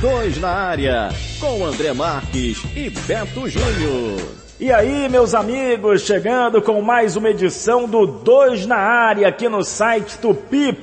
Dois na área, com André Marques e Beto Júnior. E aí, meus amigos, chegando com mais uma edição do Dois na Área aqui no site tupi.fm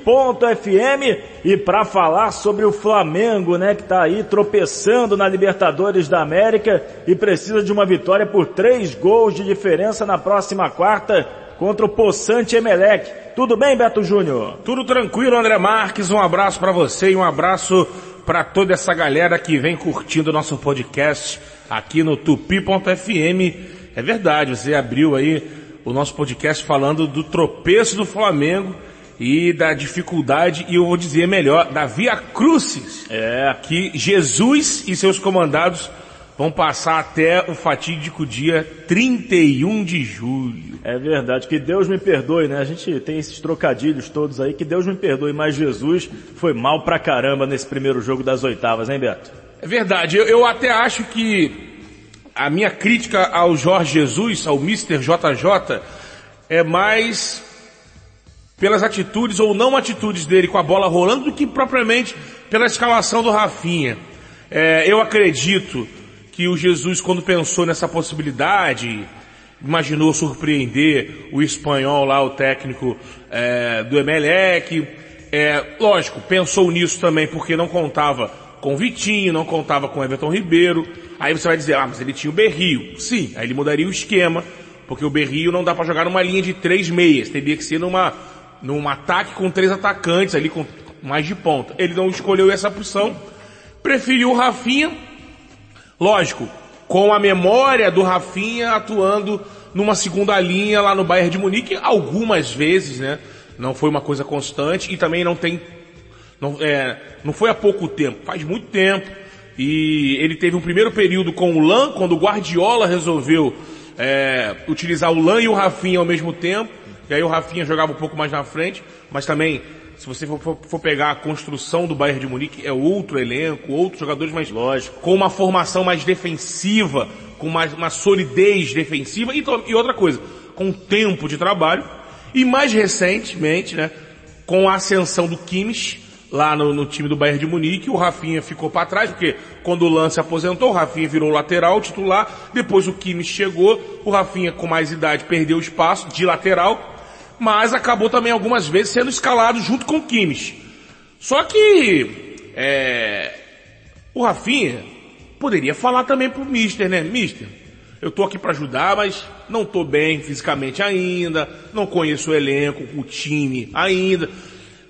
e para falar sobre o Flamengo, né, que tá aí tropeçando na Libertadores da América e precisa de uma vitória por três gols de diferença na próxima quarta contra o Poçante Emelec. Tudo bem, Beto Júnior? Tudo tranquilo, André Marques. Um abraço para você e um abraço para toda essa galera que vem curtindo o nosso podcast aqui no tupi.fm. É verdade, você abriu aí o nosso podcast falando do tropeço do Flamengo e da dificuldade, e eu vou dizer melhor, da Via Crucis. É. Que Jesus e seus comandados vão passar até o fatídico dia 31 de julho. É verdade, que Deus me perdoe, né? A gente tem esses trocadilhos todos aí, que Deus me perdoe, mas Jesus foi mal pra caramba nesse primeiro jogo das oitavas, hein Beto? É verdade, eu, eu até acho que a minha crítica ao Jorge Jesus, ao Mr. JJ, é mais pelas atitudes ou não atitudes dele com a bola rolando do que propriamente pela escalação do Rafinha. É, eu acredito que o Jesus, quando pensou nessa possibilidade, imaginou surpreender o espanhol lá, o técnico é, do Emelec. É, lógico, pensou nisso também porque não contava com Vitinho, não contava com Everton Ribeiro. Aí você vai dizer, ah, mas ele tinha o Berrio. Sim, aí ele mudaria o esquema, porque o Berrio não dá para jogar numa linha de três meias, teria que ser numa, num ataque com três atacantes ali, com mais de ponta. Ele não escolheu essa opção, preferiu o Rafinha, lógico, com a memória do Rafinha atuando numa segunda linha lá no Bayern de Munique, algumas vezes, né? Não foi uma coisa constante e também não tem, não, é, não foi há pouco tempo, faz muito tempo e ele teve um primeiro período com o Lan, quando o Guardiola resolveu é, utilizar o Lan e o Rafinha ao mesmo tempo. E aí o Rafinha jogava um pouco mais na frente, mas também, se você for, for, pegar a construção do Bayern de Munique, é outro elenco, outros jogadores mais lógico, com uma formação mais defensiva, com mais uma solidez defensiva e, e outra coisa, com tempo de trabalho. E mais recentemente, né, com a ascensão do Kimmich, lá no, no, time do Bayern de Munique, o Rafinha ficou para trás, porque quando o Lance aposentou, o Rafinha virou lateral, titular, depois o Kimmich chegou, o Rafinha com mais idade perdeu espaço de lateral, mas acabou também algumas vezes sendo escalado junto com o Kimmich. Só que, é, o Rafinha poderia falar também pro Mister, né? Mister, eu tô aqui para ajudar, mas não tô bem fisicamente ainda, não conheço o elenco, o time ainda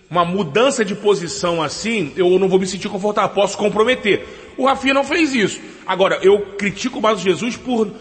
uma mudança de posição assim, eu não vou me sentir confortável, posso comprometer. O Rafinha não fez isso. Agora, eu critico o Jesus por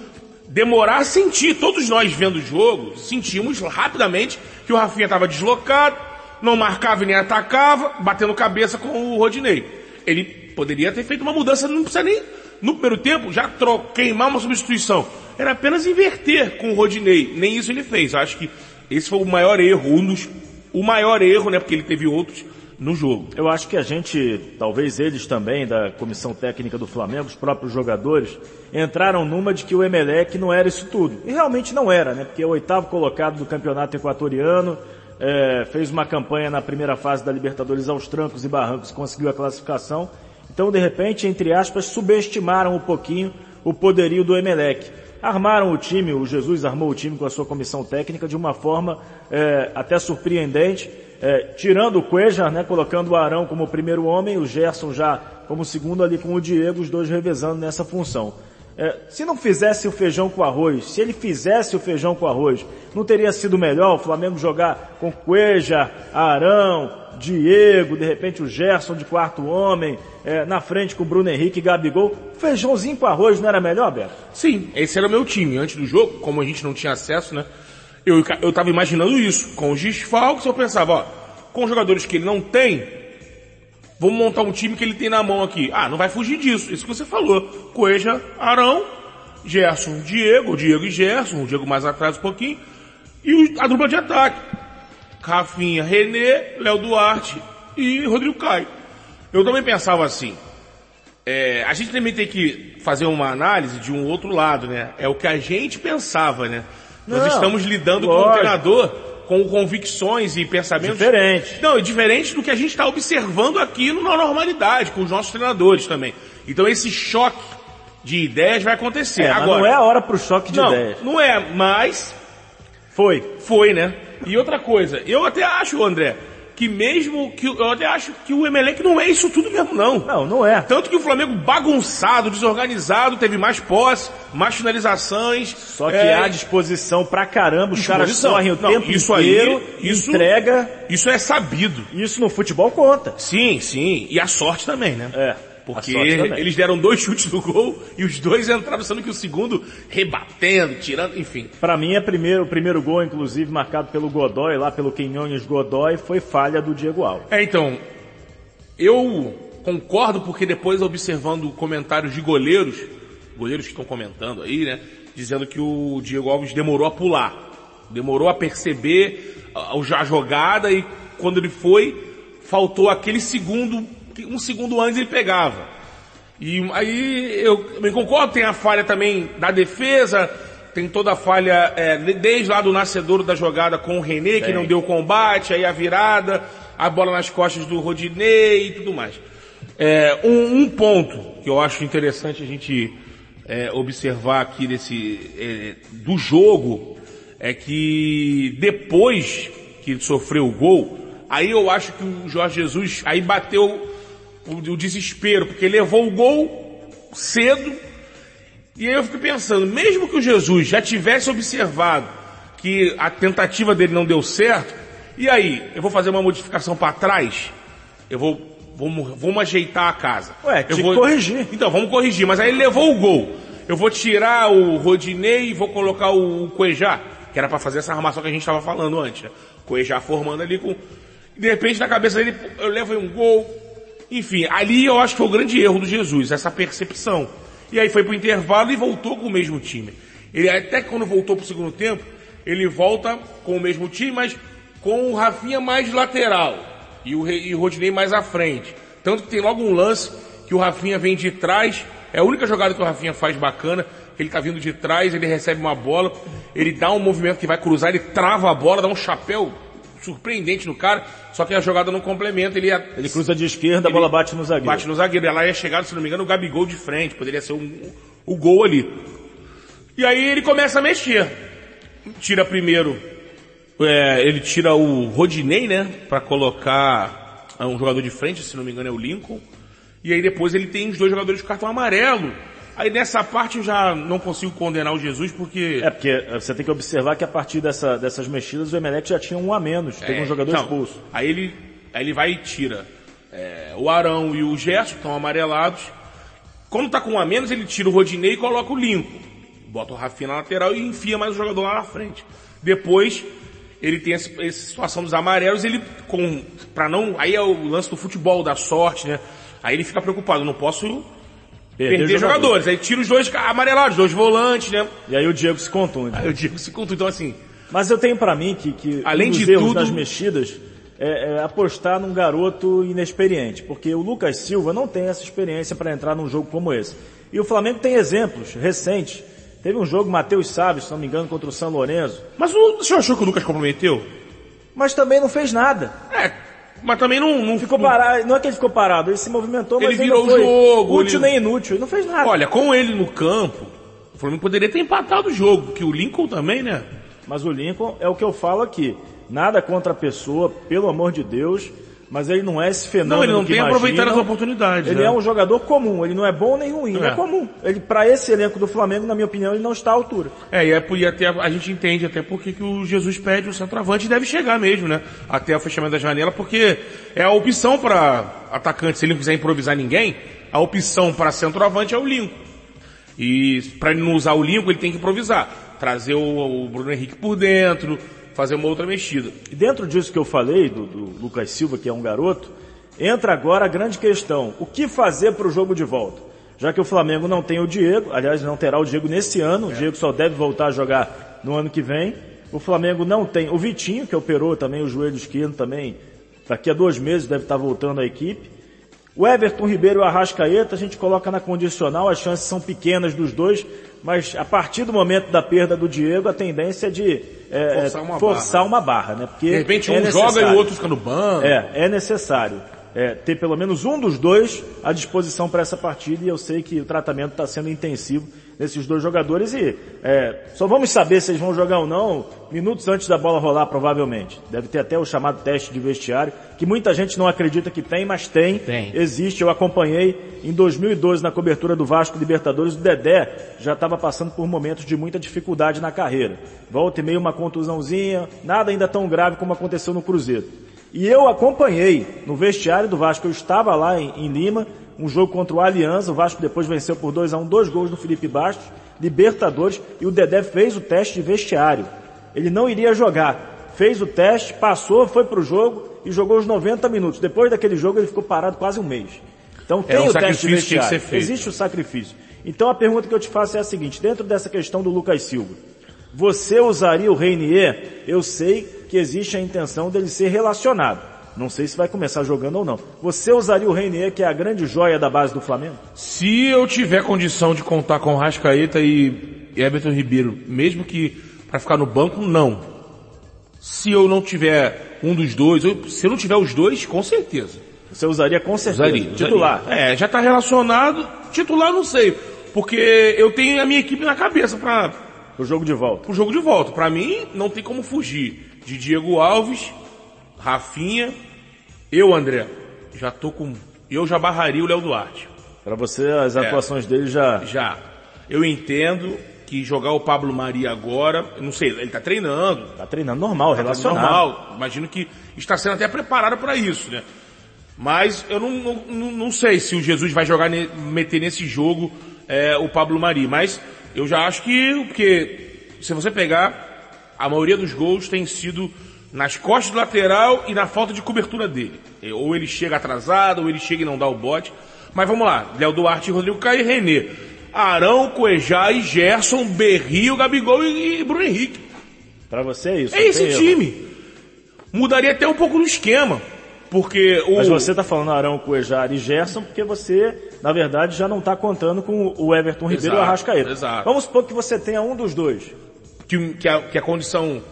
demorar a sentir. Todos nós vendo o jogo, sentimos rapidamente que o Rafinha estava deslocado, não marcava nem atacava, batendo cabeça com o Rodinei. Ele poderia ter feito uma mudança, não precisa nem, no primeiro tempo, já queimar uma substituição. Era apenas inverter com o Rodinei. Nem isso ele fez. Acho que esse foi o maior erro, um dos o maior erro, né, porque ele teve outros no jogo. Eu acho que a gente, talvez eles também, da comissão técnica do Flamengo, os próprios jogadores, entraram numa de que o Emelec não era isso tudo. E realmente não era, né? Porque é o oitavo colocado do campeonato equatoriano, é, fez uma campanha na primeira fase da Libertadores aos trancos e barrancos, conseguiu a classificação. Então, de repente, entre aspas, subestimaram um pouquinho o poderio do Emelec armaram o time, o Jesus armou o time com a sua comissão técnica de uma forma é, até surpreendente, é, tirando o Cueja, né, colocando o Arão como primeiro homem, o Gerson já como segundo ali com o Diego, os dois revezando nessa função. É, se não fizesse o feijão com arroz, se ele fizesse o feijão com arroz, não teria sido melhor o Flamengo jogar com Cueja, Arão, Diego, de repente o Gerson de quarto homem, é, na frente com o Bruno Henrique e Gabigol. Feijãozinho com arroz não era melhor, Beto? Sim, esse era o meu time. Antes do jogo, como a gente não tinha acesso, né? Eu, eu tava imaginando isso. Com os desfalques, eu pensava, ó, com os jogadores que ele não tem, vamos montar um time que ele tem na mão aqui. Ah, não vai fugir disso. Isso que você falou. Coeja, Arão, Gerson, Diego, Diego e Gerson, o Diego mais atrás um pouquinho, e a dupla de ataque. Rafinha, René, Léo Duarte e Rodrigo Caio. Eu também pensava assim, é, a gente também tem que fazer uma análise de um outro lado, né? É o que a gente pensava, né? Não, Nós estamos lidando lógico. com um treinador com convicções e pensamentos Diferente. Não, é diferente do que a gente está observando aqui na normalidade, com os nossos treinadores também. Então esse choque de ideias vai acontecer. É, Agora, não é a hora pro choque de não, ideias. não é, mas Foi. foi, né? E outra coisa, eu até acho, André, que mesmo que eu até acho que o Emelec não é isso tudo mesmo não. Não, não é. Tanto que o Flamengo bagunçado, desorganizado, teve mais posse, mais finalizações. Só que é, há disposição pra caramba, os caras correm o Não, tempo isso aí, inteiro, isso- entrega. Isso é sabido. Isso no futebol conta. Sim, sim. E a sorte também, né? É. Porque eles deram dois chutes no gol e os dois entraram, sendo que o segundo rebatendo, tirando, enfim. Pra mim, é primeiro, o primeiro gol, inclusive, marcado pelo Godoy, lá pelo Quinhões Godoy, foi falha do Diego Alves. É, então, eu concordo porque depois observando comentários de goleiros, goleiros que estão comentando aí, né, dizendo que o Diego Alves demorou a pular, demorou a perceber a, a jogada e quando ele foi, faltou aquele segundo, um segundo antes ele pegava. E aí eu também concordo, tem a falha também da defesa, tem toda a falha é, de- desde lá do nascedor da jogada com o René, que não deu combate, aí a virada, a bola nas costas do Rodinei e tudo mais. É, um, um ponto que eu acho interessante a gente é, observar aqui desse, é, do jogo é que depois que ele sofreu o gol, aí eu acho que o Jorge Jesus aí bateu o, o desespero, porque levou o gol cedo, e aí eu fico pensando, mesmo que o Jesus já tivesse observado que a tentativa dele não deu certo, e aí, eu vou fazer uma modificação para trás? Eu vou, vamos, vamos ajeitar a casa. Ué, eu vou corrigir. Então, vamos corrigir, mas aí ele levou o gol. Eu vou tirar o Rodinei e vou colocar o Cuejá, que era para fazer essa armação que a gente estava falando antes. Né? Cuejá formando ali com... De repente, na cabeça dele, eu levo um gol. Enfim, ali eu acho que foi o grande erro do Jesus, essa percepção. E aí foi pro intervalo e voltou com o mesmo time. Ele até quando voltou pro segundo tempo, ele volta com o mesmo time, mas com o Rafinha mais lateral e o, e o Rodinei mais à frente. Tanto que tem logo um lance que o Rafinha vem de trás, é a única jogada que o Rafinha faz bacana, ele tá vindo de trás, ele recebe uma bola, ele dá um movimento que vai cruzar, ele trava a bola, dá um chapéu surpreendente no cara, só que a jogada não complementa, ele, ia- Ele cruza de esquerda, a bola bate no zagueiro. bate no zagueiro. Ela ia chegar, se não me engano, o Gabigol de frente. Poderia ser um, o gol ali. E aí ele começa a mexer. Tira primeiro, é, ele tira o Rodinei, né? Pra colocar ah, um jogador de frente, se não me engano é o Lincoln. E aí depois ele tem os dois jogadores de cartão amarelo. Aí nessa parte eu já não consigo condenar o Jesus porque... É, porque eh, você tem que observar que a partir dessa- dessas mexidas o Emelec já tinha um a menos, teve É, um jogador então, expulso. Aí ele, aí ele vai e tira é, o Arão e o Gerson, estão amarelados. Quando tá com um a menos, ele tira o Rodinei e coloca o Lincoln. Bota o Rafinha na lateral e enfia mais o jogador lá na frente. Depois, ele tem essa, essa situação dos amarelos, ele com, pra não, aí é o lance do futebol, da sorte, né? Aí ele fica preocupado, não posso perder, jogadores. Aí tira os dois amarelados, dois volantes, né? E aí o Diego se contunde. Aí eu digo, se conta, então assim, Mas eu tenho pra mim que, que Além um de erros tudo- das mexidas é, é apostar num garoto inexperiente, porque o Lucas Silva não tem essa experiência para entrar num jogo como esse. E o Flamengo tem exemplos recentes. Teve um jogo, Matheus Salles, se não me engano, contra o São Lourenço, mas o, o senhor achou que o Lucas comprometeu? mas também não fez nada. É, mas também não, não Ficou parado, não é que ele ficou parado, ele se movimentou, Ele mas ele virou o jogo, útil ele- nem inútil, ele não fez nada. Olha, com ele no campo, o Flamengo poderia ter empatado o jogo, que o Lincoln também, né? Mas o Lincoln é o que eu falo aqui. Nada contra a pessoa, pelo amor de Deus, mas ele não é esse fenômeno Não, ele não que tem aproveitado imaginam. as oportunidades. Ele né? é um jogador comum, ele não é bom nem ruim, ele É. é comum. Ele, para esse elenco do Flamengo, na minha opinião, ele não está à altura. É, e, é, e até a gente entende até porque que o Jesus pede o centroavante e deve chegar mesmo, né? Até o fechamento da janela, porque é a opção para atacante, se ele não quiser improvisar ninguém, a opção para centroavante é o Lincoln. E para ele não usar o Lincoln, ele tem que improvisar. Trazer o, o Bruno Henrique por dentro, fazer uma outra mexida. E dentro disso que eu falei, do, do Lucas Silva, que é um garoto, entra agora a grande questão. O que fazer para o jogo de volta? Já que o Flamengo não tem o Diego, aliás, não terá o Diego nesse ano, o Diego só deve voltar a jogar no ano que vem. O Flamengo não tem o Vitinho, que operou também o joelho esquerdo também, daqui a dois meses deve estar voltando à equipe. O Everton Ribeiro e o Arrascaeta, a gente coloca na condicional, as chances são pequenas dos dois, mas a partir do momento da perda do Diego, a tendência é de é, forçar, uma, forçar barra. uma barra, né? Porque de repente um é joga e o outro fica no banco. É, é necessário é, ter pelo menos um dos dois à disposição para essa partida e eu sei que o tratamento está sendo intensivo nesses dois jogadores e é, só vamos saber se eles vão jogar ou não minutos antes da bola rolar provavelmente. Deve ter até o chamado teste de vestiário, que muita gente não acredita que tem, mas tem, tem. existe. Eu acompanhei em 2012 na cobertura do Vasco Libertadores, o Dedé já estava passando por momentos de muita dificuldade na carreira. Volta e meio uma contusãozinha, nada ainda tão grave como aconteceu no Cruzeiro. E eu acompanhei no vestiário do Vasco, eu estava lá em, em Lima, um jogo contra o Aliança, o Vasco depois venceu por 2 a 1 um, dois gols do Felipe Bastos, Libertadores, e o Dedé fez o teste de vestiário. Ele não iria jogar. Fez o teste, passou, foi pro jogo e jogou os 90 minutos. Depois daquele jogo ele ficou parado quase um mês. Então tem um o teste de vestiário. Existe o sacrifício. Então a pergunta que eu te faço é a seguinte, dentro dessa questão do Lucas Silva, você usaria o Reinier? Eu sei que existe a intenção dele ser relacionado. Não sei se vai começar jogando ou não. Você usaria o Reinier, que é a grande joia da base do Flamengo? Se eu tiver condição de contar com Rascaeta e Everton Ribeiro, mesmo que para ficar no banco, não. Se eu não tiver um dos dois, se eu não tiver os dois, com certeza. Você usaria com certeza. Usaria, titular. Usaria. É, já está relacionado. Titular não sei. Porque eu tenho a minha equipe na cabeça para o jogo de volta. O jogo de volta. Para mim, não tem como fugir de Diego Alves, Rafinha, eu, André, já tô com, eu já barraria o Léo Duarte. Para você, as é. atuações é, dele já... Já. Eu entendo que jogar o Pablo Maria agora, não sei, ele tá treinando. Tá treinando normal, tá relacionado. Normal. Imagino que está sendo até preparado para isso, né? Mas eu não, não, não sei se o Jesus vai jogar, meter nesse jogo é, o Pablo Maria. Mas eu já acho que, porque se você pegar, a maioria dos gols tem sido nas costas do lateral e na falta de cobertura dele. Ou ele chega atrasado, ou ele chega e não dá o bote. Mas vamos lá, Léo Duarte, Rodrigo Caio e Renê. Arão, Cuejá e Gerson, Berrio, Gabigol e, Bruno Henrique. Para você é isso. É esse time. Mudaria até um pouco no esquema. Porque o... Mas você está falando Arão, Cuejar e Gerson porque você, na verdade, já não está contando com o Everton Ribeiro exato, e o Arrascaeta. Exato. Vamos supor que você tenha um dos dois. Que, que, a, que a condição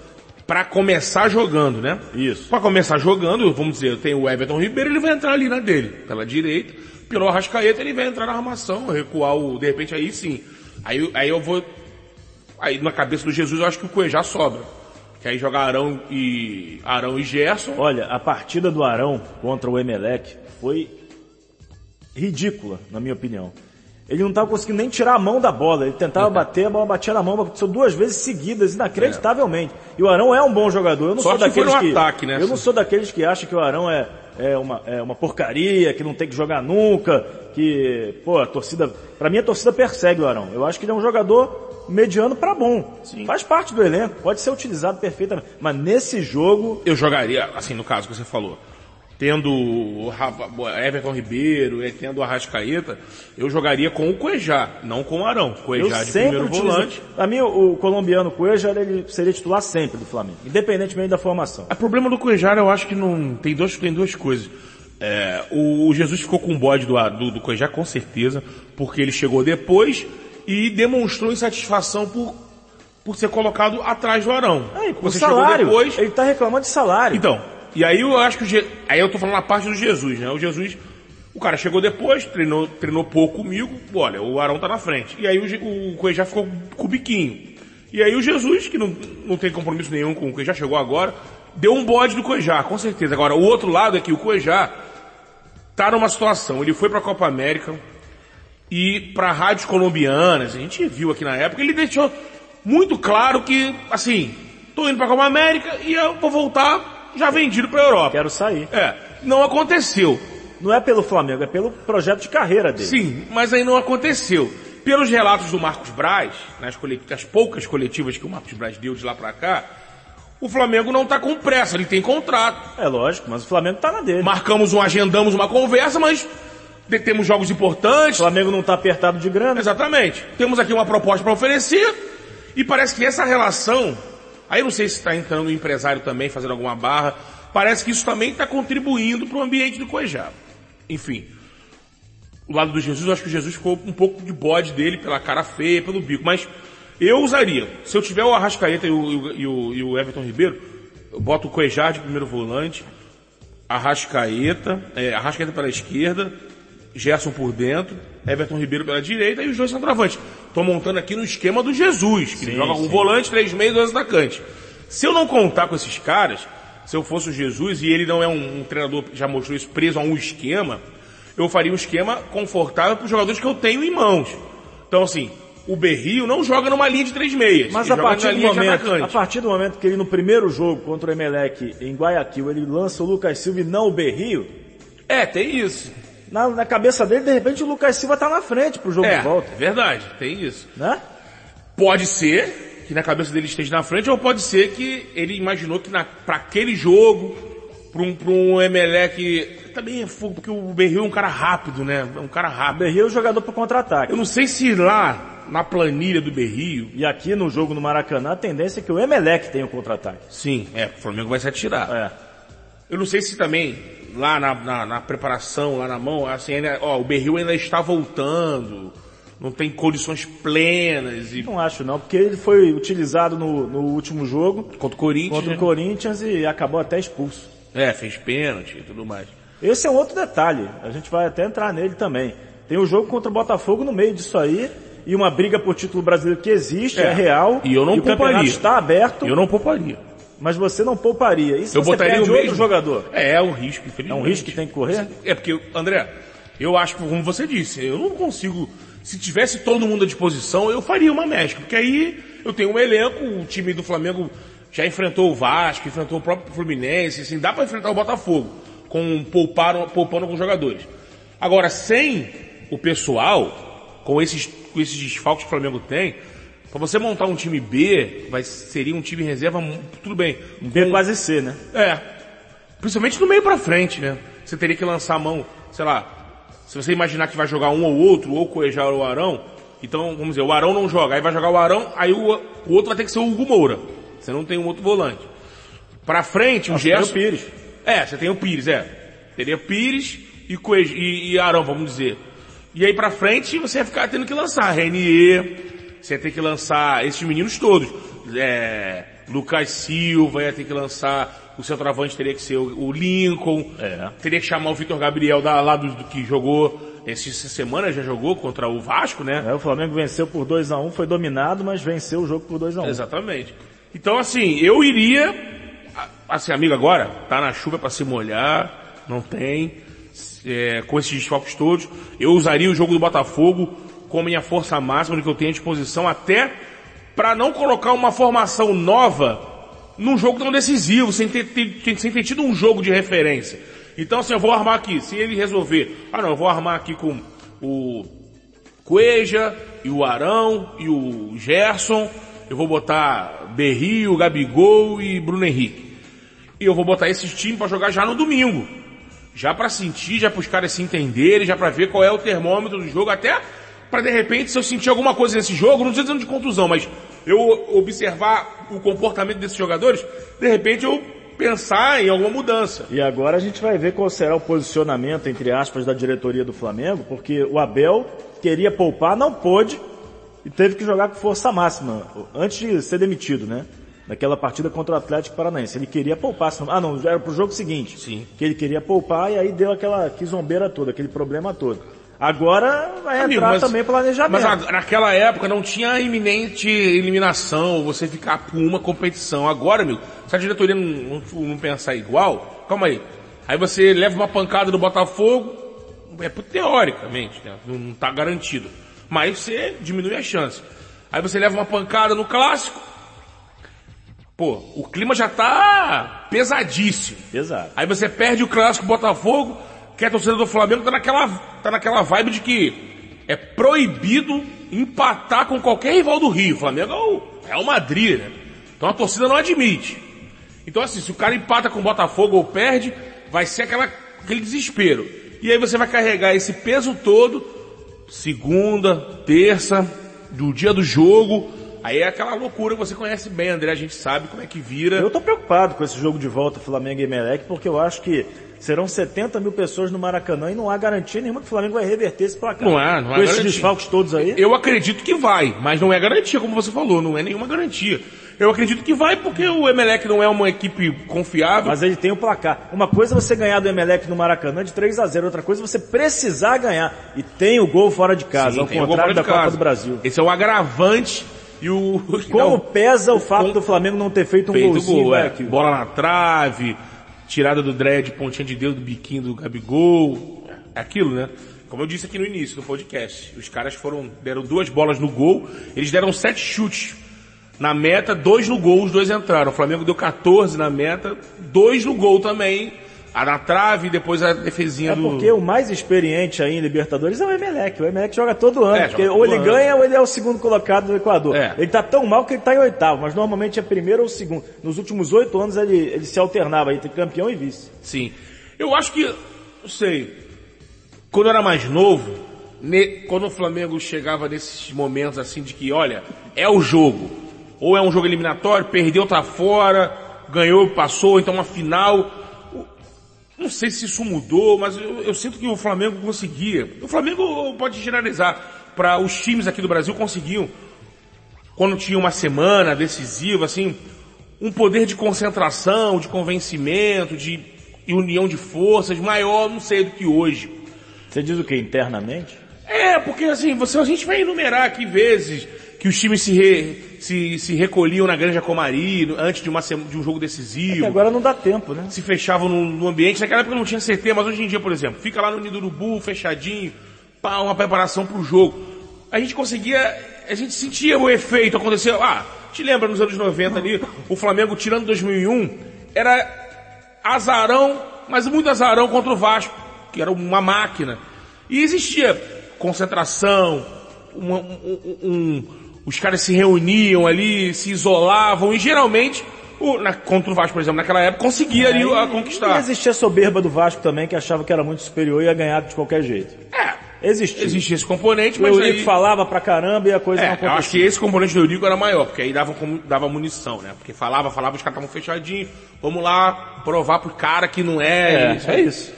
para começar jogando, né? Isso. Para começar jogando, vamos dizer, tem o Everton Ribeiro, ele vai entrar ali na dele, pela direita. Pelo Arrascaeta, ele vai entrar na armação, recuar o, de repente aí sim. Aí, aí eu vou, aí na cabeça do Jesus eu acho que o Cuejá sobra. Que aí joga Arão e, Arão e Gerson. Olha, a partida do Arão contra o Emelec foi ridícula, na minha opinião. Ele não estava conseguindo nem tirar a mão da bola. Ele tentava bater, a bola batia na mão, aconteceu duas vezes seguidas, inacreditavelmente. É. E o Arão é um bom jogador. Eu não Sorte sou daqueles que, ataque, né? eu não sou daqueles que acham que o Arão é, é, uma, é uma porcaria, que não tem que jogar nunca, que, pô, a torcida, para mim a torcida persegue o Arão. Eu acho que ele é um jogador mediano para bom. Sim. Faz parte do elenco, pode ser utilizado perfeitamente. Mas nesse jogo. Eu jogaria, assim, no caso que você falou, tendo o Everton Ribeiro, tendo o Arrascaeta, eu jogaria com o Cuejá, não com o Arão. Cuejá eu de primeiro utilizo, volante. Para mim, o, colombiano Cuejá, ele seria titular sempre do Flamengo, independentemente da formação. O problema do Cuejá, eu acho que não, tem, dois, tem duas coisas. É, o, o, Jesus ficou com o bode do, do, do Cuejá, com certeza, porque ele chegou depois e demonstrou insatisfação por, por ser colocado atrás do Arão. Aí, Você salário. Depois... Ele está reclamando de salário. Então, e aí eu acho que o aí eu tô falando na parte do Jesus, né? O Jesus, o cara chegou depois, treinou, treinou pouco comigo, olha, o Arão tá na frente. E aí o, o Cuejá ficou com o biquinho. E aí o Jesus, que não, não tem compromisso nenhum com o Cuejá, chegou agora, deu um bode do Cuejá, com certeza. Agora, o outro lado é que o Cuejá tá numa situação, ele foi pra Copa América, e para rádios colombianas, a gente viu aqui na época, ele deixou muito claro que, assim, tô indo para a Copa América e eu vou voltar já vendido para Europa. Quero sair. É, não aconteceu. Não é pelo Flamengo, é pelo projeto de carreira dele. Sim, mas aí não aconteceu. Pelos relatos do Marcos Braz, nas, nas poucas coletivas que o Marcos Braz deu de lá para cá, o Flamengo não está com pressa, ele tem contrato. É lógico, mas o Flamengo está na dele. Marcamos um, agendamos uma conversa, mas temos jogos importantes. O Flamengo não está apertado de grana. Exatamente. Temos aqui uma proposta para oferecer e parece que essa relação, aí não sei se está entrando o empresário também fazendo alguma barra, parece que isso também está contribuindo para o ambiente do Cuejá. Enfim, o lado do Jesus, eu acho que o Jesus ficou um pouco de bode dele pela cara feia, pelo bico, mas eu usaria. Se eu tiver o Arrascaeta e o, e o, e o Everton Ribeiro, eu boto o Cuejar de primeiro volante, Arrascaeta, é, Arrascaeta pela esquerda, Gerson por dentro, Everton Ribeiro pela direita e os dois centroavantes. Estou montando aqui no esquema do Jesus, que sim, joga um volante, três meios, dois atacantes. Se eu não contar com esses caras, se eu fosse o Jesus e ele não é um, um treinador que já mostrou isso preso a um esquema, eu faria um esquema confortável para os jogadores que eu tenho em mãos. Então assim, o Berrio não joga numa linha de três meias. Mas a partir, do momento, a partir do momento que ele no primeiro jogo contra o Emelec em Guayaquil, ele lança o Lucas Silva e não o Berrio. É, tem isso. Na, na cabeça dele, de repente o Lucas Silva tá na frente pro jogo é, de volta. É verdade, tem isso. Né? Pode ser que na cabeça dele esteja na frente, ou pode ser que ele imaginou que para aquele jogo, para um, pra um Emelec também é fogo, porque o Berrio é um cara rápido, né? É um cara rápido. O Berrio é o jogador pro contra-ataque. Eu não sei se lá na planilha do Berrio. E aqui no jogo no Maracanã, a tendência é que o Emelec tenha o contra-ataque. Sim, é, o Flamengo vai se atirar. É. Eu não sei se também, lá na, na, na preparação, lá na mão, assim, ainda, ó, o Berrio ainda está voltando, não tem condições plenas. E... Não acho não, porque ele foi utilizado no, no último jogo. Contra o Corinthians. Contra o né? Corinthians e acabou até expulso. É, fez pênalti e tudo mais. Esse é um outro detalhe, a gente vai até entrar nele também. Tem o jogo contra o Botafogo no meio disso aí, e uma briga por título brasileiro que existe, é, é real. E eu não e pouparia. o campeonato está aberto. Eu não pouparia. Mas você não pouparia. Se eu você botaria perde o outro mesmo jogador? É, é um risco, infelizmente. É um risco que tem que correr? É porque, André, eu acho como você disse, eu não consigo, se tivesse todo mundo à disposição, eu faria uma mescla, porque aí eu tenho um elenco, o time do Flamengo já enfrentou o Vasco, enfrentou o próprio Fluminense, assim, dá para enfrentar o Botafogo, com poupar, poupando alguns jogadores. Agora, sem o pessoal, com esses, com esses desfalques que o Flamengo tem, para você montar um time B, vai, seria um time reserva, tudo bem. Um B quase C, né? É. Principalmente no meio pra frente, né? Você teria que lançar a mão, sei lá, se você imaginar que vai jogar um ou outro, ou Coejar ou o Arão, então, vamos dizer, o Arão não joga, aí vai jogar o Arão, aí o, o outro vai ter que ser o Hugo Moura. Você não tem um outro volante. Pra frente, o Gerson... Tem o Pires. É, você tem o Pires, é. Teria Pires e, Coej... e, e Arão, vamos dizer. E aí pra frente, você vai ficar tendo que lançar Renier, você ia ter que lançar esses meninos todos. É, Lucas Silva ia ter que lançar, o centroavante teria que ser o, o Lincoln, É. teria que chamar o Vitor Gabriel da, lá do, do que jogou, essa semana já jogou contra o Vasco, né? É, o Flamengo venceu por 2 a 1 foi dominado, mas venceu o jogo por 2 a 1 Exatamente. Então assim, eu iria, assim amigo agora, tá na chuva para se molhar, não tem, é, com esses desfalques todos, eu usaria o jogo do Botafogo como minha força máxima do que eu tenho à disposição, até para não colocar uma formação nova num jogo tão decisivo, sem ter, ter- sem ter tido um jogo de referência. Então assim, eu vou armar aqui, se ele resolver, ah não, eu vou armar aqui com o Cueja e o Arão e o Gerson. Eu vou botar Berrio, Gabigol e Bruno Henrique. E eu vou botar esses times para jogar já no domingo. Já para sentir, já para os caras se entenderem, já para ver qual é o termômetro do jogo, até para de repente se eu sentir alguma coisa nesse jogo, não estou dizendo de contusão, mas eu observar o comportamento desses jogadores, de repente eu pensar em alguma mudança. E agora a gente vai ver qual será o posicionamento, entre aspas, da diretoria do Flamengo, porque o Abel queria poupar, não pôde, e teve que jogar com força máxima, antes de ser demitido, né? Naquela partida contra o Atlético Paranaense. Ele queria poupar, senão, ah não, era pro jogo seguinte. Sim. Que ele queria poupar e aí deu aquela quizombeira toda, aquele problema todo. Agora vai Amigo, entrar mas- também planejamento. Mas a- naquela época não tinha iminente eliminação, você ficar por uma competição. Agora, amigo, se a diretoria não, não- não pensar igual, calma aí. Aí você leva uma pancada do Botafogo, é teoricamente, né? não, não tá garantido. Mas você diminui a chance. Aí você leva uma pancada no clássico, pô, o clima já tá pesadíssimo. Exato. Aí você perde o clássico Botafogo, que a torcida do Flamengo tá naquela, tá naquela vibe de que é proibido empatar com qualquer rival do Rio. O Flamengo é o, é o Madrid, né? Então a torcida não admite. Então assim, se o cara empata com o Botafogo ou perde, vai ser aquela, aquele desespero. E aí você vai carregar esse peso todo, segunda, terça, do dia do jogo, aí é aquela loucura que você conhece bem, André, a gente sabe como é que vira. Eu tô preocupado com esse jogo de volta Flamengo e Emelec, porque eu acho que serão 70 mil pessoas no Maracanã e não há garantia nenhuma que o Flamengo vai reverter esse placar. Não há, não há Com esses desfalques todos aí. Eu acredito que vai, mas não é garantia, como você falou, não é nenhuma garantia. Eu acredito que vai porque o Emelec não é uma equipe confiável. Mas ele tem o placar. Uma coisa é você ganhar do Emelec no Maracanã de 3 a 0 outra coisa é você precisar ganhar. E tem o gol fora de casa, Sim, ao contrário da Copa do Brasil. Esse é o agravante e o... Como Não, pesa o fato do Flamengo não ter feito um feito golzinho, gol, é. Guayaquil? Bola na trave, tirada do dread, pontinha de dedo do biquinho do Gabigol. É aquilo, né? Como eu disse aqui no início do podcast, os caras foram, deram duas bolas no gol, eles deram sete chutes na meta, dois no gol, os dois entraram. O Flamengo deu 14 na meta, dois no gol também, a na trave e depois a defesinha É do... porque o mais experiente aí em Libertadores é o Emelec. O Emelec joga todo ano. É, porque ou ele ano. ganha ou ele é o segundo colocado do Equador. É. Ele tá tão mal que ele tá em oitavo, mas normalmente é primeiro ou segundo. Nos últimos oito anos ele, ele se alternava entre campeão e vice. Sim. Eu acho que, não sei, quando eu era mais novo, ne- quando o Flamengo chegava nesses momentos assim de que, olha, é o jogo. Ou é um jogo eliminatório, perdeu, tá fora, ganhou, passou, então uma final. Não sei se isso mudou, mas eu, eu sinto que o Flamengo conseguia. O Flamengo pode generalizar. Para os times aqui do Brasil conseguiam quando tinha uma semana decisiva, assim, um poder de concentração, de convencimento, de união de forças maior, não sei, do que hoje. Você diz o que? Internamente? É, porque assim, você, a gente vai enumerar aqui vezes que os times se, re- se, se recolhiam na Granja Comari antes de, uma, de um jogo decisivo. Que agora não dá tempo, né? se fechavam no, no ambiente. Naquela época não tinha CT, mas hoje em dia, por exemplo, fica lá no Nido Urubu, fechadinho, pá, uma preparação pro jogo. A gente conseguia, a gente sentia o efeito acontecer. Ah, te lembra nos anos 90 ali, o Flamengo tirando 2001, era azarão, mas muito azarão contra o Vasco, que era uma máquina. E existia concentração, uma- um- um- um- os caras se reuniam ali, se isolavam e geralmente, o, na, contra o Vasco, por exemplo, naquela época, conseguia ali a E conquistar. existia a soberba do Vasco também, que achava que era muito superior e ia ganhar de qualquer jeito. É, Existia. existia esse componente, O mas Eurico aí... falava pra caramba e a coisa não É, eu acontecia. acho que esse componente do Eurico era maior, porque aí dava, dava munição, né? Porque falava, falava, os caras estavam fechadinhos, vamos lá provar pro cara que não é, É, isso, é isso.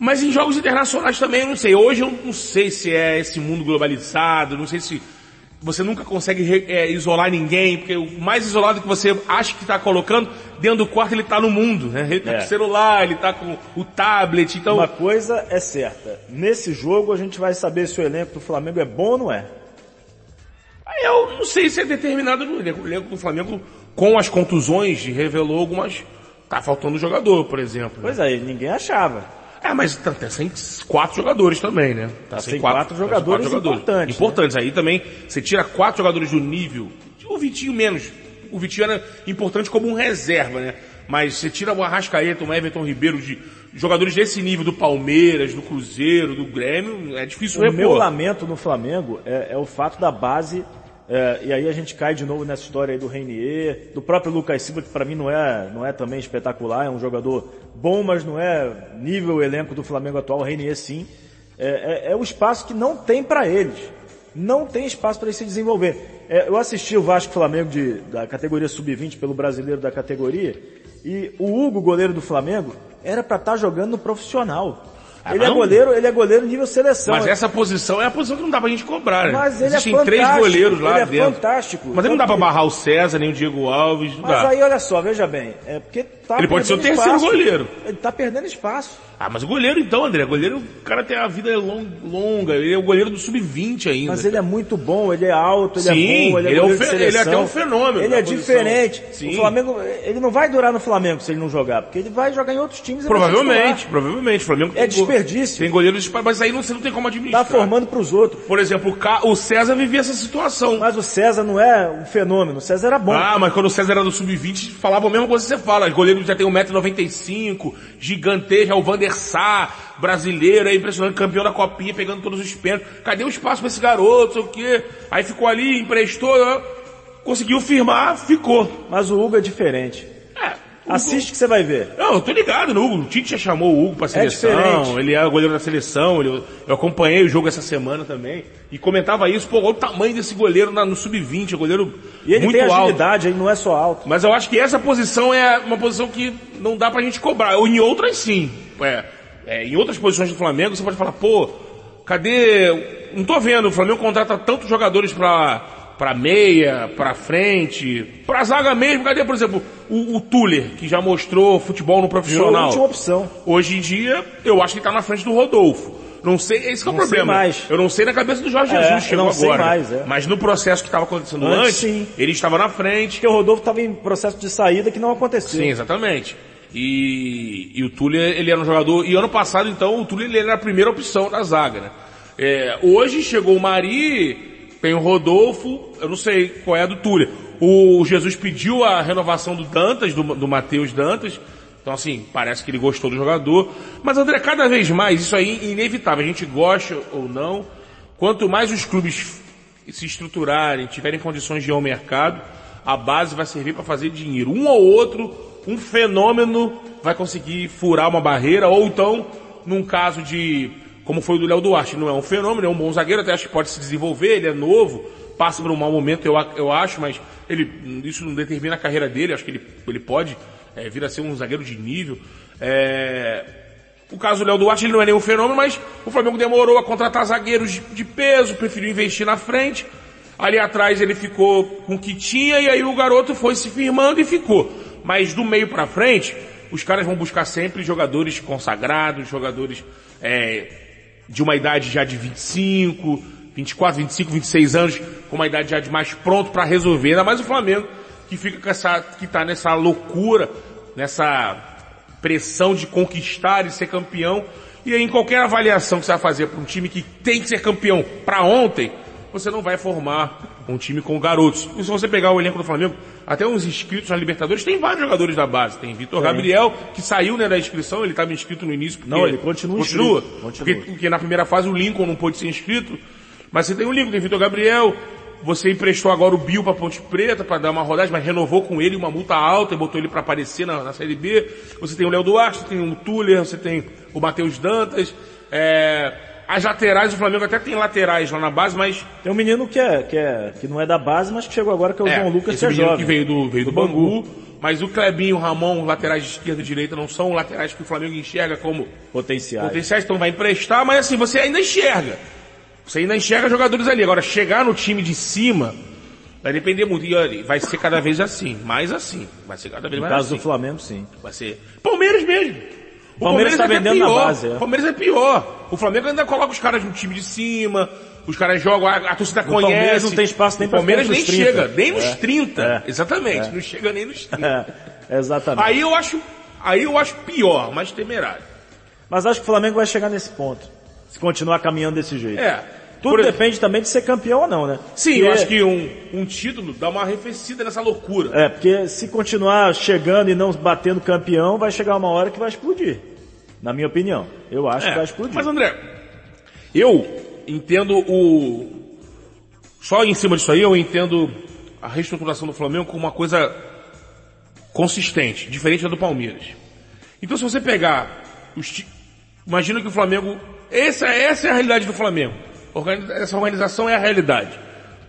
Mas em jogos internacionais também, eu não sei. Hoje eu não sei se é esse mundo globalizado, não sei se você nunca consegue é, isolar ninguém, porque o mais isolado que você acha que está colocando, dentro do quarto ele está no mundo, né? Ele tá É. com o celular, ele está com o tablet, então... Uma coisa é certa. Nesse jogo a gente vai saber se o elenco do Flamengo é bom ou não é. Aí Eu não sei se é determinado no elenco. O elenco do Flamengo, com as contusões, revelou algumas... Tá faltando jogador, por exemplo. né? Pois é, ninguém achava. É, mas tá, tá sem quatro jogadores também, né? Tá, sem quatro jogadores importantes, né? Importantes. Aí também, você tira quatro jogadores do nível, o Vitinho menos. O Vitinho era importante como um reserva, né? Mas você tira o Arrascaeta, o Everton Ribeiro, de jogadores desse nível do Palmeiras, do Cruzeiro, do Grêmio, é difícil O repor. meu lamento no Flamengo é, é o fato da base, é, e aí a gente cai de novo nessa história aí do Reinier, do próprio Lucas Silva, que para mim não é, não é também espetacular, é um jogador bom, mas não é nível elenco do Flamengo atual, o Reinier sim. É, é, é o espaço que não tem para eles. Não tem espaço para eles se desenvolver. É, eu assisti o Vasco Flamengo de, da categoria sub-20 pelo brasileiro da categoria, e o Hugo, goleiro do Flamengo, era para estar jogando no profissional. Ah, ele, é goleiro, ele é goleiro nível seleção. Mas essa posição é a posição que não dá pra gente cobrar, né? Mas ele Existem é três fantástico, goleiros lá ele é dentro. fantástico. Mas aí não dá pra barrar o César, nem o Diego Alves, não Mas dá. aí olha só, veja bem, é porque tá Ele pode ser o terceiro espaço. goleiro. Ele tá perdendo espaço. Ah, mas o goleiro então, André, o goleiro, o cara tem a vida long- longa, ele é o goleiro do sub-20 ainda. Mas ele é muito bom, ele é alto, ele Sim, é bom, ele é ele é fe- ele é até um fenômeno Ele é diferente. Sim. O Flamengo, ele não vai durar no Flamengo se ele não jogar, porque ele vai jogar em outros times. Provavelmente, provavelmente. O Flamengo É desperdício. Tem goleiros, mas aí não, você não tem como administrar. Tá formando pros outros. Por exemplo, o, César vivia essa situação. Mas o César não é um fenômeno, o César era bom. Ah, mas quando o César era do sub-20, falava a mesma coisa que você fala. O goleiro já tem 1,95m, gigantesco, é o Van Sar, brasileiro, é impressionante, campeão da copinha, pegando todos os pênaltis. Cadê o espaço pra esse garoto, sei o quê? Aí ficou ali, emprestou, conseguiu firmar, ficou. Mas o Hugo é diferente. É, o Assiste que você vai ver. Não, eu tô ligado no Hugo. O Tite já chamou o Hugo pra seleção. diferente. ele é o goleiro da seleção. ele- eu acompanhei o jogo essa semana também. E comentava isso, pô, olha o tamanho desse goleiro na- no sub-20, é um goleiro E ele muito tem alto. agilidade, ele não é só alto. Mas eu acho que essa posição é uma posição que não dá pra gente cobrar. Ou em outras sim. É, é, em outras posições do Flamengo, você pode falar, pô, cadê, não tô vendo, o Flamengo contrata tantos jogadores pra, pra meia, pra frente, pra zaga mesmo, cadê, por exemplo, o, o Tuller, que já mostrou futebol no profissional. última opção. Hoje em dia, eu acho que tá na frente do Rodolfo. Não sei, esse que é o Não problema. Eu não sei na cabeça do Jorge É, Jesus, chegou não sei agora. mais, é. Mas no processo que estava acontecendo Antes, antes, sim. ele estava na frente. Porque o Rodolfo estava em processo de saída que não aconteceu. Sim, exatamente. E, e o Túlio, ele era um jogador, e ano passado então, o Túlio ele era a primeira opção da zaga, né? É, hoje chegou o Mari, tem o Rodolfo, eu não sei qual é a do Túlio. O Jesus pediu a renovação do Dantas, do, do Matheus Dantas, então assim, parece que ele gostou do jogador. Mas André, cada vez mais, isso aí é inevitável, a gente gosta ou não, quanto mais os clubes se estruturarem, tiverem condições de ir ao mercado, a base vai servir para fazer dinheiro. Um ou outro, um fenômeno vai conseguir furar uma barreira, ou então, num caso de, como foi o do Léo Duarte, não é um fenômeno, é um bom zagueiro, até acho que pode se desenvolver, ele é novo, passa por um mau momento, eu, eu acho, mas ele, isso não determina a carreira dele, acho que ele, ele pode é, vir a ser um zagueiro de nível. É, o caso do Léo Duarte ele não é nenhum fenômeno, mas o Flamengo demorou a contratar zagueiros de, de peso, preferiu investir na frente. Ali atrás ele ficou com o que tinha e aí o garoto foi se firmando e ficou. Mas do meio pra frente, os caras vão buscar sempre jogadores consagrados, jogadores é, de uma idade já de 25, 24, 25, 26 anos, com uma idade já de mais pronto para resolver. Ainda mais o Flamengo, que fica com essa, que tá nessa loucura, nessa pressão de conquistar e ser campeão. E aí, em qualquer avaliação que você vai fazer para um time que tem que ser campeão para ontem, você não vai formar um time com garotos. E se você pegar o elenco do Flamengo, até uns inscritos na Libertadores, tem vários jogadores da base. Tem Vitor Gabriel, que saiu né, da inscrição, ele estava inscrito no início. Porque Não, ele continua Continua. continua. Porque, porque na primeira fase o Lincoln não pôde ser inscrito. Mas você tem o Lincoln, tem Vitor Gabriel, você emprestou agora o Bill para Ponte Preta para dar uma rodagem, mas renovou com ele uma multa alta e botou ele para aparecer na, na Série B. Você tem o Léo Duarte, você tem o Tuller, você tem o Matheus Dantas. É, as laterais, o Flamengo até tem laterais lá na base, mas Tem um menino que é, que é, que não é da base, mas que chegou agora, que é o João Lucas, esse que é menino jovem. que veio do, veio do, Do Bangu. Mas o Clebinho, o Ramon, os laterais de esquerda e direita não são laterais que o Flamengo enxerga como Potenciais. potenciais, então vai emprestar, mas assim, você ainda enxerga. Você ainda enxerga jogadores ali. Agora, chegar no time de cima, vai depender muito. E olha, vai ser cada vez assim, mais assim. Vai ser cada vez No mais caso assim. do Flamengo, sim. Vai ser. Palmeiras mesmo. O Palmeiras tá é vendendo na pior. base, é. O Palmeiras é pior. O Flamengo ainda coloca os caras no time de cima, os caras jogam, a, a torcida conhece. Palmeiras não tem espaço nem o pra Palmeiras nem entre os 30. chega, nem nos É. 30. É. Exatamente, não chega nem nos 30. É, exatamente. Aí eu acho, aí eu acho pior, mais temerário. Mas acho que o Flamengo vai chegar nesse ponto. Se continuar caminhando desse jeito. É. Tudo Por depende também de ser campeão ou não, né? Sim, Porque- eu acho que um, um título dá uma arrefecida nessa loucura. É, porque se continuar chegando e não batendo campeão, vai chegar uma hora que vai explodir. Na minha opinião. Eu acho É, que vai explodir. Mas André, eu entendo o. Só em cima disso aí, eu entendo a reestruturação do Flamengo como uma coisa consistente, diferente da do Palmeiras. Então se você pegar os. Imagina que o Flamengo. Essa, essa é a realidade do Flamengo. Essa organização é a realidade.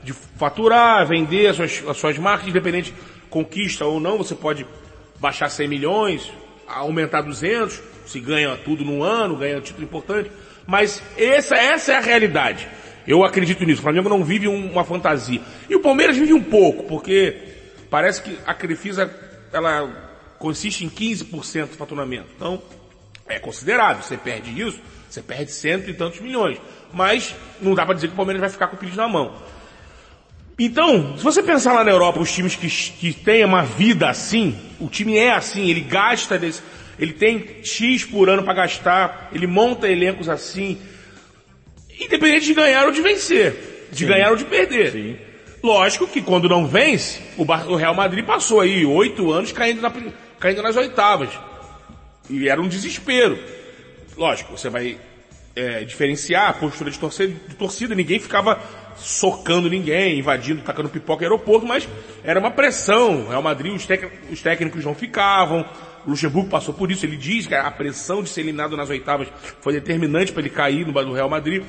De faturar, vender as suas, as suas marcas, independente conquista ou não, você pode baixar 100 milhões, aumentar 200, se ganha tudo num ano, ganha um título importante. Mas essa, essa é a realidade. Eu acredito nisso. O Flamengo não vive um- uma fantasia. E o Palmeiras vive um pouco, porque parece que a Crefisa, ela consiste em 15% do faturamento. Então, é considerável. Você perde isso, você perde cento e tantos milhões. Mas não dá para dizer que o Palmeiras vai ficar com o pedido na mão. Então, se você pensar lá na Europa, os times que, que têm uma vida assim, o time é assim, ele gasta, desse, ele tem X por ano para gastar, ele monta elencos assim, independente de ganhar ou de vencer, de ganhar ou de perder. Sim. Lógico que quando não vence, o, Real Madrid passou aí oito anos caindo, na caindo nas oitavas. E era um desespero. Lógico, você vai é, diferenciar a postura de torcida, de torcida, ninguém ficava socando ninguém, invadindo, tacando pipoca em aeroporto, mas era uma pressão. Real Madrid, os, os técnicos não ficavam. Luxemburgo passou por isso. Ele diz que a pressão de ser eliminado nas oitavas foi determinante para ele cair no do Real Madrid.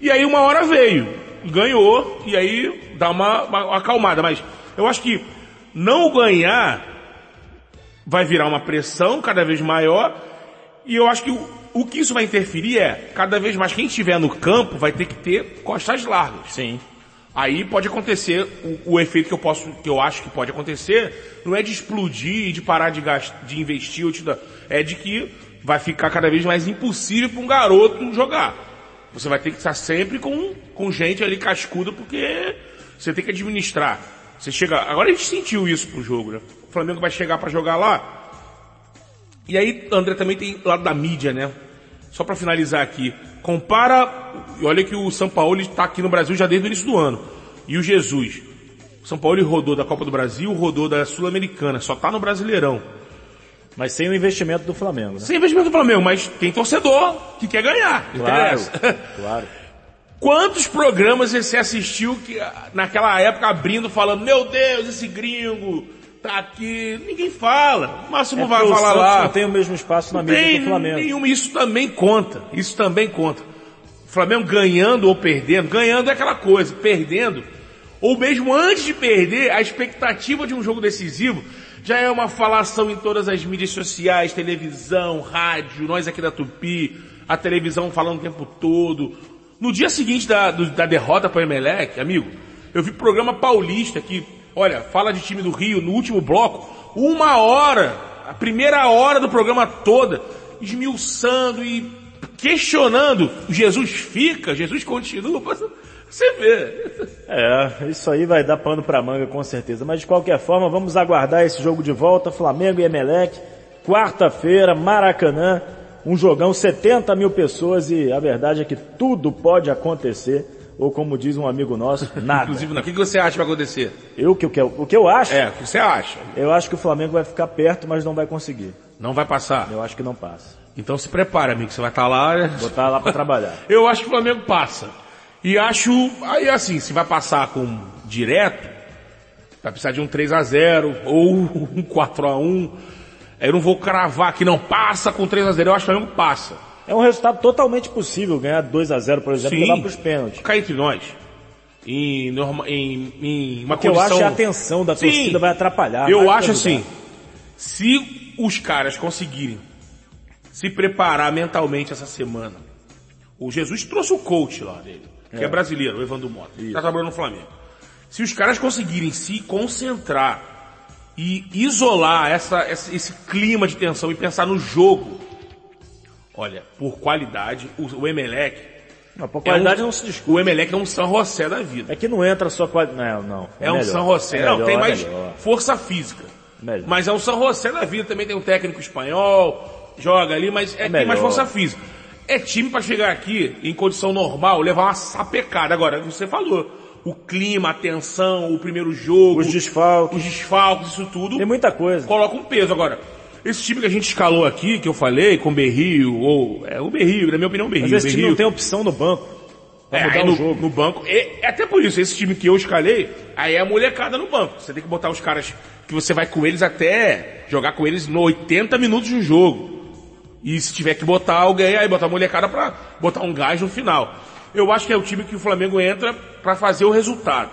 E aí uma hora veio, ganhou, e aí dá uma, uma acalmada. Mas eu acho que não ganhar vai virar uma pressão cada vez maior E eu acho que o, que isso vai interferir é, cada vez mais quem estiver no campo vai ter que ter costas largas. Sim. Aí pode acontecer o, o, efeito que eu posso, que eu acho que pode acontecer, não é de explodir e de parar de, gastar, de investir, ou te dar, é de que vai ficar cada vez mais impossível para um garoto jogar. Você vai ter que estar sempre com, com gente ali cascuda porque você tem que administrar. Você chega, agora a gente sentiu isso pro jogo, né? O Flamengo vai chegar para jogar lá. E aí, André também tem lado da mídia, né? Só para finalizar aqui, compara, olha que o São Paulo está aqui no Brasil já desde o início do ano. E o Jesus. O São Paulo rodou da Copa do Brasil, rodou da Sul-Americana, só tá no Brasileirão. Mas sem o investimento do Flamengo, né? Sem investimento do Flamengo, mas tem torcedor que quer ganhar. Claro, claro. Quantos programas você assistiu que naquela época abrindo falando, meu Deus, esse gringo, tá aqui, ninguém fala. O máximo é vai falar lá. Não tem o mesmo espaço na mídia do Flamengo. Nenhum, isso também conta. Isso também conta. O Flamengo ganhando ou perdendo, ganhando é aquela coisa, perdendo, ou mesmo antes de perder, a expectativa de um jogo decisivo já é uma falação em todas as mídias sociais, televisão, rádio, nós aqui da Tupi, a televisão falando o tempo todo. No dia seguinte da, do, da derrota para o Emelec, amigo, eu vi programa paulista que Olha, fala de time do Rio no último bloco, uma hora, a primeira hora do programa toda, esmiuçando e questionando. Jesus fica, Jesus continua, você vê. É, isso aí vai dar pano pra manga com certeza. Mas de qualquer forma, vamos aguardar esse jogo de volta, Flamengo e Emelec, quarta-feira, Maracanã, um jogão, 70 mil pessoas e a verdade é que tudo pode acontecer ou como diz um amigo nosso, nada. Inclusive, o que você acha que vai acontecer? Eu, que, o, que, o que eu acho? É, o que você acha? Eu acho que o Flamengo vai ficar perto, mas não vai conseguir. Não vai passar? Eu acho que não passa. Então se prepara, amigo, você vai estar tá lá... Vou estar tá lá para trabalhar. eu acho que o Flamengo passa. E acho, aí assim, se vai passar com direto, vai precisar de um 3 a 0 ou um 4 a 1 Eu não vou cravar que não passa com 3 a 0 eu acho que o Flamengo passa. É um resultado totalmente possível ganhar 2 a 0 por exemplo, Sim. e levar para os pênaltis. Cá entre nós. Em, norma, em, em uma o que condição... eu acho é a atenção da torcida Sim. vai atrapalhar. Eu acho assim, se os caras conseguirem se preparar mentalmente essa semana, o Jesus trouxe o coach lá dele, que é, é brasileiro, o Evandro Mota, que tá trabalhando no Flamengo. Se os caras conseguirem se concentrar e isolar essa, esse clima de tensão e pensar no jogo, Olha, por qualidade, o, o Emelec. Não, por qualidade é um, não se discute. O Emelec é um São José da vida. É que não entra só qualidade. Não, não. É, é um São José. É não, tem mais melhor. força física. Melhor. Mas é um São José da vida. Também tem um técnico espanhol, joga ali, mas é, tem mais força física. É time para chegar aqui em condição normal, levar uma sapecada. Agora, você falou o clima, a tensão, o primeiro jogo. Os desfalques. Os desfalques, isso tudo. Tem muita coisa. Coloca um peso. Agora, esse time que a gente escalou aqui, que eu falei, com o Berrio, ou, é o Berrio, na minha opinião, o Berrio. Mas esse Berrio. time não tem opção no banco. É, aí no, jogo. no banco. E, até por isso, esse time que eu escalei, aí é a molecada no banco. Você tem que botar os caras que você vai com eles até jogar com eles no 80 minutos do jogo. E se tiver que botar alguém, aí botar a molecada pra botar um gás no final. Eu acho que é o time que o Flamengo entra para fazer o resultado.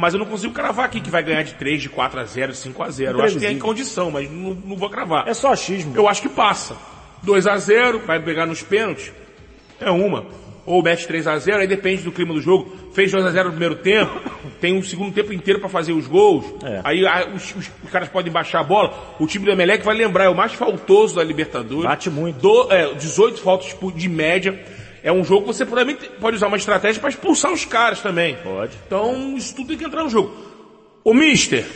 Mas eu não consigo cravar aqui que vai ganhar de 3, de 4 a 0, de 5 a 0. Eu acho que é em condição, mas não, não vou cravar. É só achismo. Eu acho que passa. 2 a 0, vai pegar nos pênaltis. É uma. Ou mete 3 a 0, aí depende do clima do jogo. Fez 2 a 0 no primeiro tempo, tem um segundo tempo inteiro para fazer os gols. É. Aí os, os, os, caras podem baixar a bola. O time do Emelec vai lembrar, é o mais faltoso da Libertadores. Bate muito. Do, é, 18 faltas de média é um jogo que você também pode usar uma estratégia para expulsar os caras também. Pode. Então, isso tudo tem que entrar no jogo. O Mister,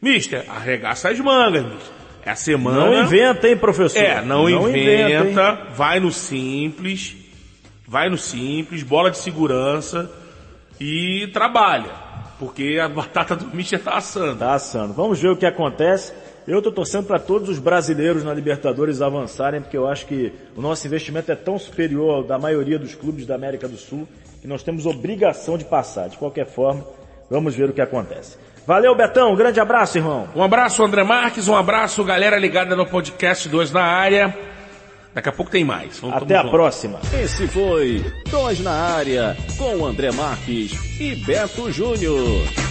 Mister, arregaça as mangas, Mister. É a semana. Não inventa, hein, professor? É, não, não inventa, inventa vai no simples, vai no simples, bola de segurança e trabalha. Porque a batata do Mister tá assando. Tá assando. Vamos ver o que acontece. Eu estou torcendo para todos os brasileiros na Libertadores avançarem, porque eu acho que o nosso investimento é tão superior ao da maioria dos clubes da América do Sul que nós temos obrigação de passar. De qualquer forma, vamos ver o que acontece. Valeu, Betão. Um grande abraço, irmão. Um abraço, André Marques. Um abraço, galera ligada no podcast 2 na área. Daqui a pouco tem mais. Vamos, Até a junto. próxima. Esse foi Dois na Área, com André Marques e Beto Júnior.